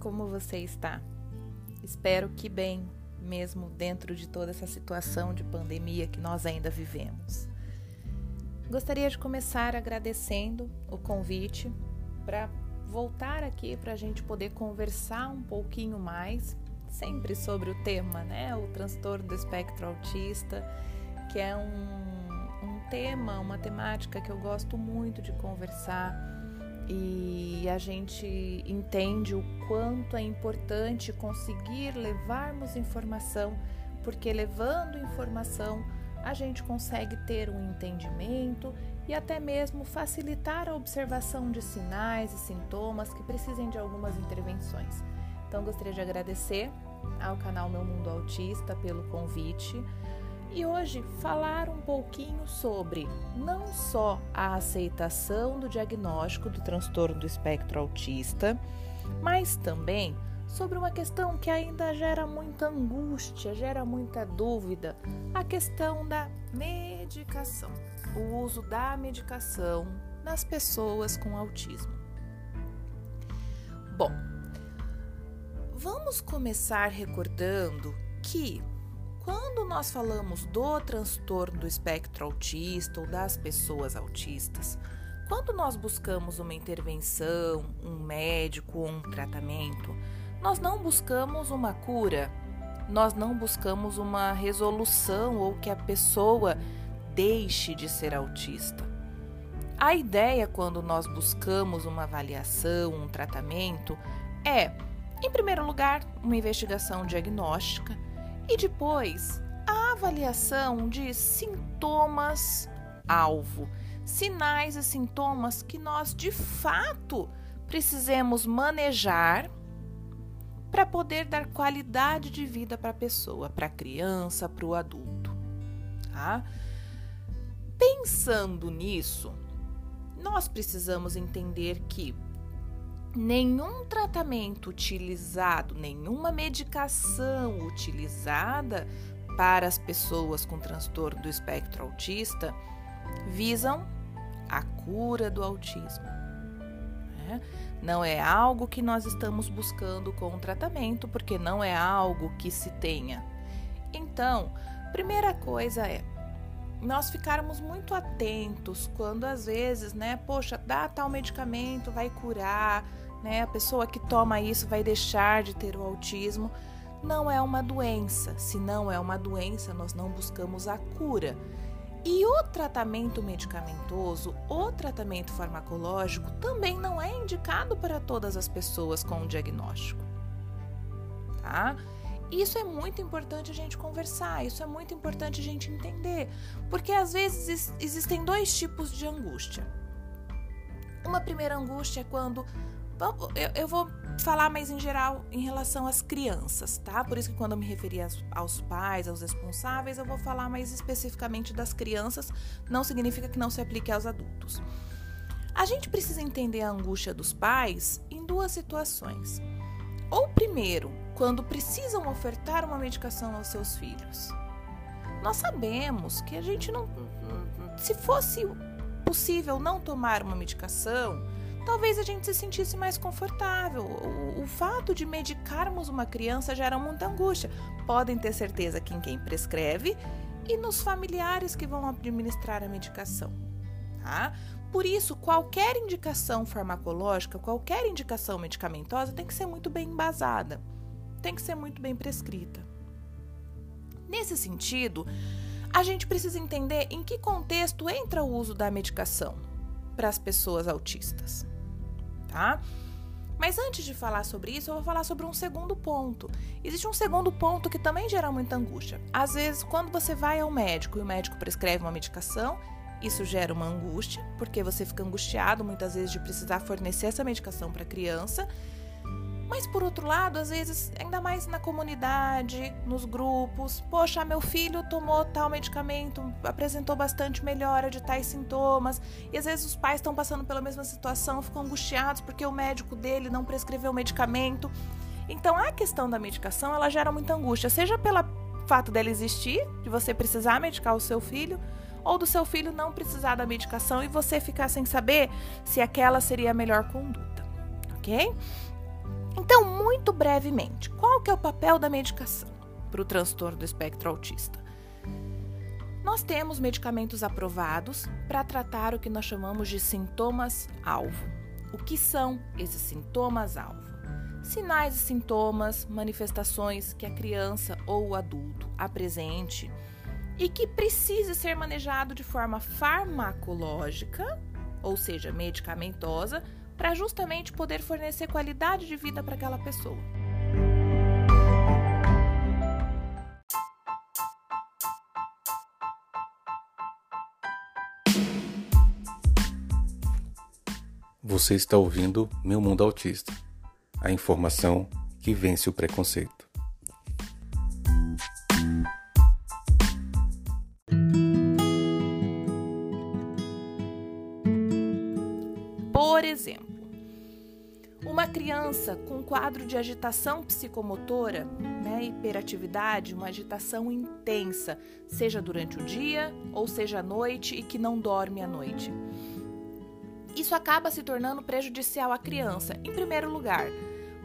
como você está? Espero que bem, mesmo dentro de toda essa situação de pandemia que nós ainda vivemos. Gostaria de começar agradecendo o convite para voltar aqui para a gente poder conversar um pouquinho mais, sempre sobre o tema, né? O transtorno do espectro autista, que é um, um tema, uma temática que eu gosto muito de conversar e a gente entende o quanto é importante conseguir levarmos informação, porque levando informação a gente consegue ter um entendimento e até mesmo facilitar a observação de sinais e sintomas que precisem de algumas intervenções. Então gostaria de agradecer ao canal Meu Mundo Autista pelo convite e hoje falar um pouquinho sobre não só a aceitação do diagnóstico do transtorno do espectro autista, mas também sobre uma questão que ainda gera muita angústia, gera muita dúvida, a questão da medicação, o uso da medicação nas pessoas com autismo. Bom, vamos começar recordando que quando nós falamos do transtorno do espectro autista ou das pessoas autistas, quando nós buscamos uma intervenção, um médico ou um tratamento, nós não buscamos uma cura, nós não buscamos uma resolução ou que a pessoa deixe de ser autista. A ideia quando nós buscamos uma avaliação, um tratamento, é, em primeiro lugar, uma investigação diagnóstica e depois, a avaliação de sintomas-alvo, sinais e sintomas que nós de fato precisemos manejar para poder dar qualidade de vida para a pessoa, para a criança, para o adulto. Tá? Pensando nisso, nós precisamos entender que nenhum tratamento utilizado, nenhuma medicação utilizada para as pessoas com transtorno do espectro autista visam a cura do autismo. Né? Não é algo que nós estamos buscando com o tratamento, porque não é algo que se tenha. Então, primeira coisa é nós ficarmos muito atentos quando às vezes, né, poxa, dá tal medicamento, vai curar, né? A pessoa que toma isso vai deixar de ter o autismo. Não é uma doença. Se não é uma doença, nós não buscamos a cura. E o tratamento medicamentoso, o tratamento farmacológico, também não é indicado para todas as pessoas com o diagnóstico. Tá? Isso é muito importante a gente conversar, isso é muito importante a gente entender, porque às vezes existem dois tipos de angústia. Uma primeira angústia é quando eu, eu, vou falar mais em geral em relação às crianças, tá? Por isso que quando eu me referi aos, pais, aos responsáveis, eu vou falar mais especificamente das crianças, não significa que não se aplique aos adultos. A gente precisa entender a angústia dos pais em duas situações. Ou primeiro, quando precisam ofertar uma medicação aos seus filhos. Nós sabemos que a gente não. Se fosse possível não tomar uma medicação, talvez a gente se sentisse mais confortável. O, o, fato de medicarmos uma criança gera muita angústia. Podem ter certeza que em quem prescreve e nos familiares que vão administrar a medicação. Tá? Por isso, qualquer indicação farmacológica, qualquer indicação medicamentosa tem que ser muito bem embasada, tem que ser muito bem prescrita. Nesse sentido, a gente precisa entender em que contexto entra o uso da medicação para as pessoas autistas tá? Mas antes de falar sobre isso, eu vou falar sobre um segundo ponto. Existe um segundo ponto que também gera muita angústia. Às vezes, quando você vai ao médico e o médico prescreve uma medicação, isso gera uma angústia, porque você fica angustiado muitas vezes de precisar fornecer essa medicação para a criança mas por outro lado, às vezes, ainda mais na comunidade, nos grupos, poxa, meu filho tomou tal medicamento, apresentou bastante melhora de tais sintomas, e às vezes os pais estão passando pela mesma situação, ficam angustiados porque o médico dele não prescreveu o medicamento. Então, a questão da medicação, ela gera muita angústia, seja pelo fato dela existir, de você precisar medicar o seu filho, ou do seu filho não precisar da medicação e você ficar sem saber se aquela seria a melhor conduta, ok? Então, muito brevemente, qual que é o papel da medicação para o transtorno do espectro autista? Nós temos medicamentos aprovados para tratar o que nós chamamos de sintomas-alvo. O que são esses sintomas-alvo? Sinais e sintomas, manifestações que a criança ou o adulto apresente e que precise ser manejado de forma farmacológica, ou seja, medicamentosa, para justamente poder fornecer qualidade de vida para aquela pessoa. Você está ouvindo Meu Mundo Autista a informação que vence o preconceito. Quadro de agitação psicomotora, né, hiperatividade, uma agitação intensa, seja durante o dia ou seja à noite e que não dorme à noite. Isso acaba se tornando prejudicial à criança, em primeiro lugar,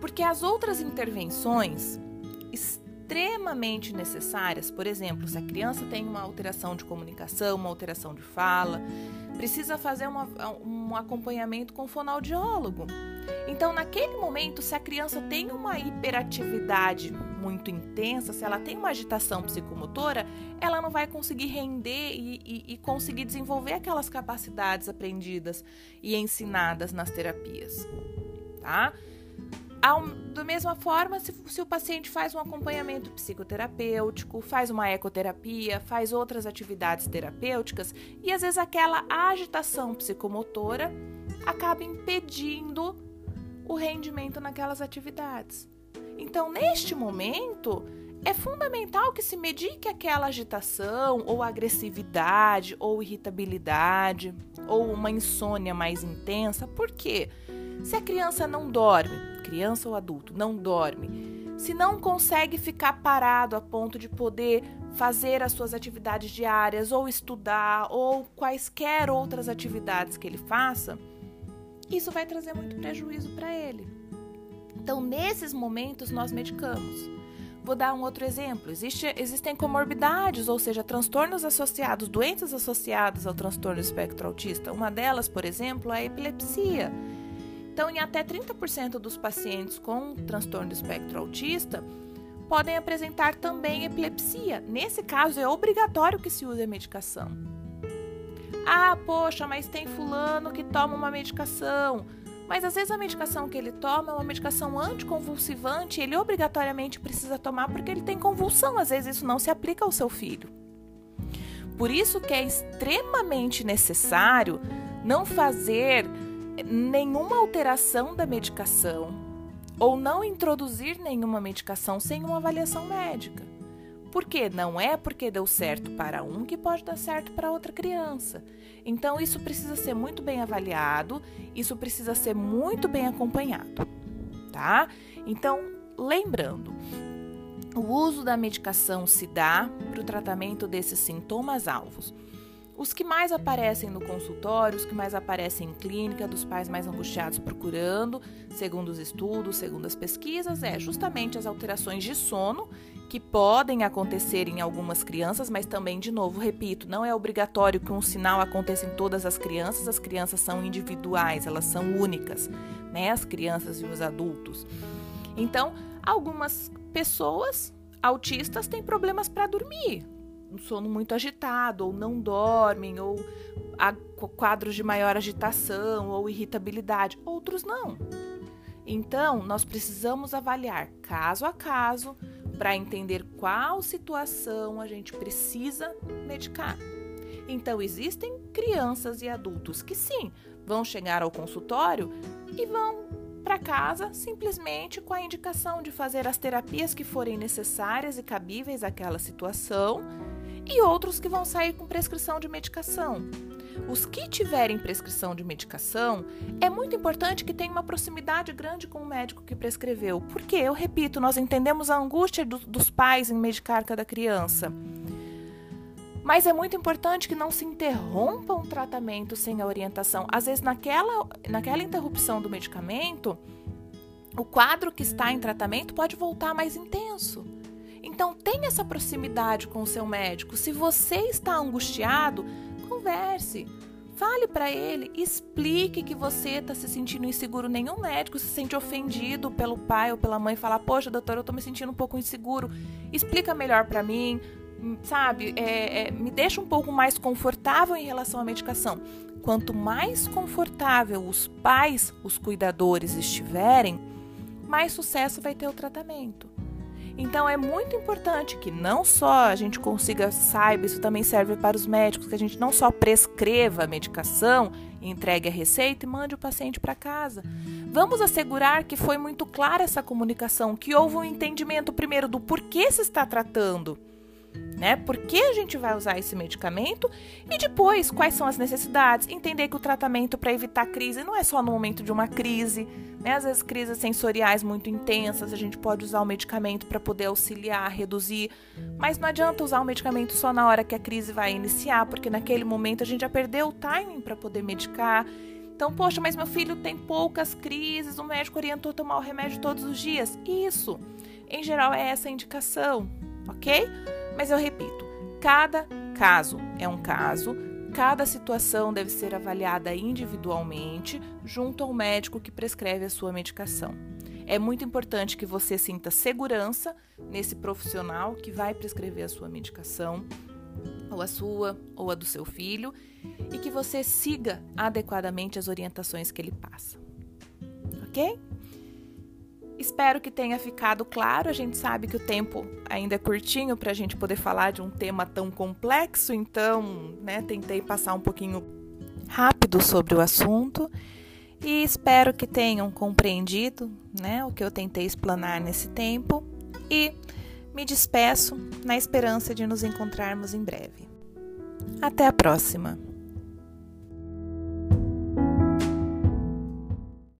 porque as outras intervenções extremamente necessárias, por exemplo, se a criança tem uma alteração de comunicação, uma alteração de fala, precisa fazer uma, um acompanhamento com fonoaudiólogo. Então, naquele momento, se a criança tem uma hiperatividade muito intensa, se ela tem uma agitação psicomotora, ela não vai conseguir render e, e, e conseguir desenvolver aquelas capacidades aprendidas e ensinadas nas terapias, tá? Da mesma forma, se, se, o paciente faz um acompanhamento psicoterapêutico, faz uma ecoterapia, faz outras atividades terapêuticas e às vezes aquela agitação psicomotora acaba impedindo o rendimento naquelas atividades. Então, neste momento, é fundamental que se medique aquela agitação, ou agressividade, ou irritabilidade, ou uma insônia mais intensa. Por quê? Se a criança não dorme, criança ou adulto, não dorme, se não consegue ficar parado a ponto de poder fazer as suas atividades diárias, ou estudar, ou quaisquer outras atividades que ele faça, isso vai trazer muito prejuízo para ele. Então, nesses momentos, nós medicamos. Vou dar um outro exemplo. Existe, existem comorbidades, ou seja, transtornos associados, doenças associadas ao transtorno espectro autista. Uma delas, por exemplo, é a epilepsia. Então, em até 30% dos pacientes com transtorno espectro autista podem apresentar também epilepsia. Nesse caso, é obrigatório que se use a medicação. Ah, poxa, mas tem fulano que toma uma medicação. Mas às vezes a medicação que ele toma é uma medicação anticonvulsivante ele obrigatoriamente precisa tomar porque ele tem convulsão. Às vezes isso não se aplica ao seu filho. Por isso que é extremamente necessário não fazer nenhuma alteração da medicação ou não introduzir nenhuma medicação sem uma avaliação médica. Porque não é porque deu certo para um que pode dar certo para outra criança. Então isso precisa ser muito bem avaliado, isso precisa ser muito bem acompanhado, tá? Então, lembrando, o uso da medicação se dá para o tratamento desses sintomas alvos. Os que mais aparecem no consultório, os que mais aparecem em clínica, dos pais mais angustiados procurando, segundo os estudos, segundo as pesquisas, é justamente as alterações de sono que podem acontecer em algumas crianças, mas também, de novo, repito, não é obrigatório que um sinal aconteça em todas as crianças, as crianças são individuais, elas são únicas, né? As crianças e os adultos. Então, algumas pessoas autistas têm problemas para dormir, um sono muito agitado, ou não dormem, ou quadros de maior agitação ou irritabilidade. Outros não. Então, nós precisamos avaliar caso a caso para entender qual situação a gente precisa medicar. Então, existem crianças e adultos que sim, vão chegar ao consultório e vão para casa simplesmente com a indicação de fazer as terapias que forem necessárias e cabíveis àquela situação e outros que vão sair com prescrição de medicação. Os que tiverem prescrição de medicação, é muito importante que tenha uma proximidade grande com o médico que prescreveu. Porque, eu repito, nós entendemos a angústia do, dos pais em medicar cada criança. Mas é muito importante que não se interrompa um tratamento sem a orientação. Às vezes, naquela, naquela interrupção do medicamento, o quadro que está em tratamento pode voltar mais intenso. Então, tenha essa proximidade com o seu médico. Se você está angustiado, converse. Fale para ele, explique que você está se sentindo inseguro. Nenhum médico se sente ofendido pelo pai ou pela mãe falar: Poxa, doutor, eu estou me sentindo um pouco inseguro. Explica melhor para mim, sabe? É, é, me deixa um pouco mais confortável em relação à medicação. Quanto mais confortável os pais, os cuidadores estiverem, mais sucesso vai ter o tratamento. Então é muito importante que não só a gente consiga, saiba, isso também serve para os médicos, que a gente não só prescreva a medicação, entregue a receita e mande o paciente para casa. Vamos assegurar que foi muito clara essa comunicação, que houve um entendimento primeiro do porquê se está tratando né? Por que a gente vai usar esse medicamento? E depois, quais são as necessidades? Entender que o tratamento para evitar crise não é só no momento de uma crise, né? Às vezes crises sensoriais muito intensas, a gente pode usar o medicamento para poder auxiliar, reduzir, mas não adianta usar o medicamento só na hora que a crise vai iniciar, porque naquele momento a gente já perdeu o timing para poder medicar. Então, poxa, mas meu filho tem poucas crises, o médico orientou a tomar o remédio todos os dias. Isso, em geral, é essa a indicação, ok? Mas eu repito, cada caso é um caso, cada situação deve ser avaliada individualmente junto ao médico que prescreve a sua medicação. É muito importante que você sinta segurança nesse profissional que vai prescrever a sua medicação, ou a sua, ou a do seu filho, e que você siga adequadamente as orientações que ele passa. Ok? Espero que tenha ficado claro. A gente sabe que o tempo ainda é curtinho para a gente poder falar de um tema tão complexo, então, né, tentei passar um pouquinho rápido sobre o assunto e espero que tenham compreendido, né, o que eu tentei explanar nesse tempo e me despeço na esperança de nos encontrarmos em breve. Até a próxima!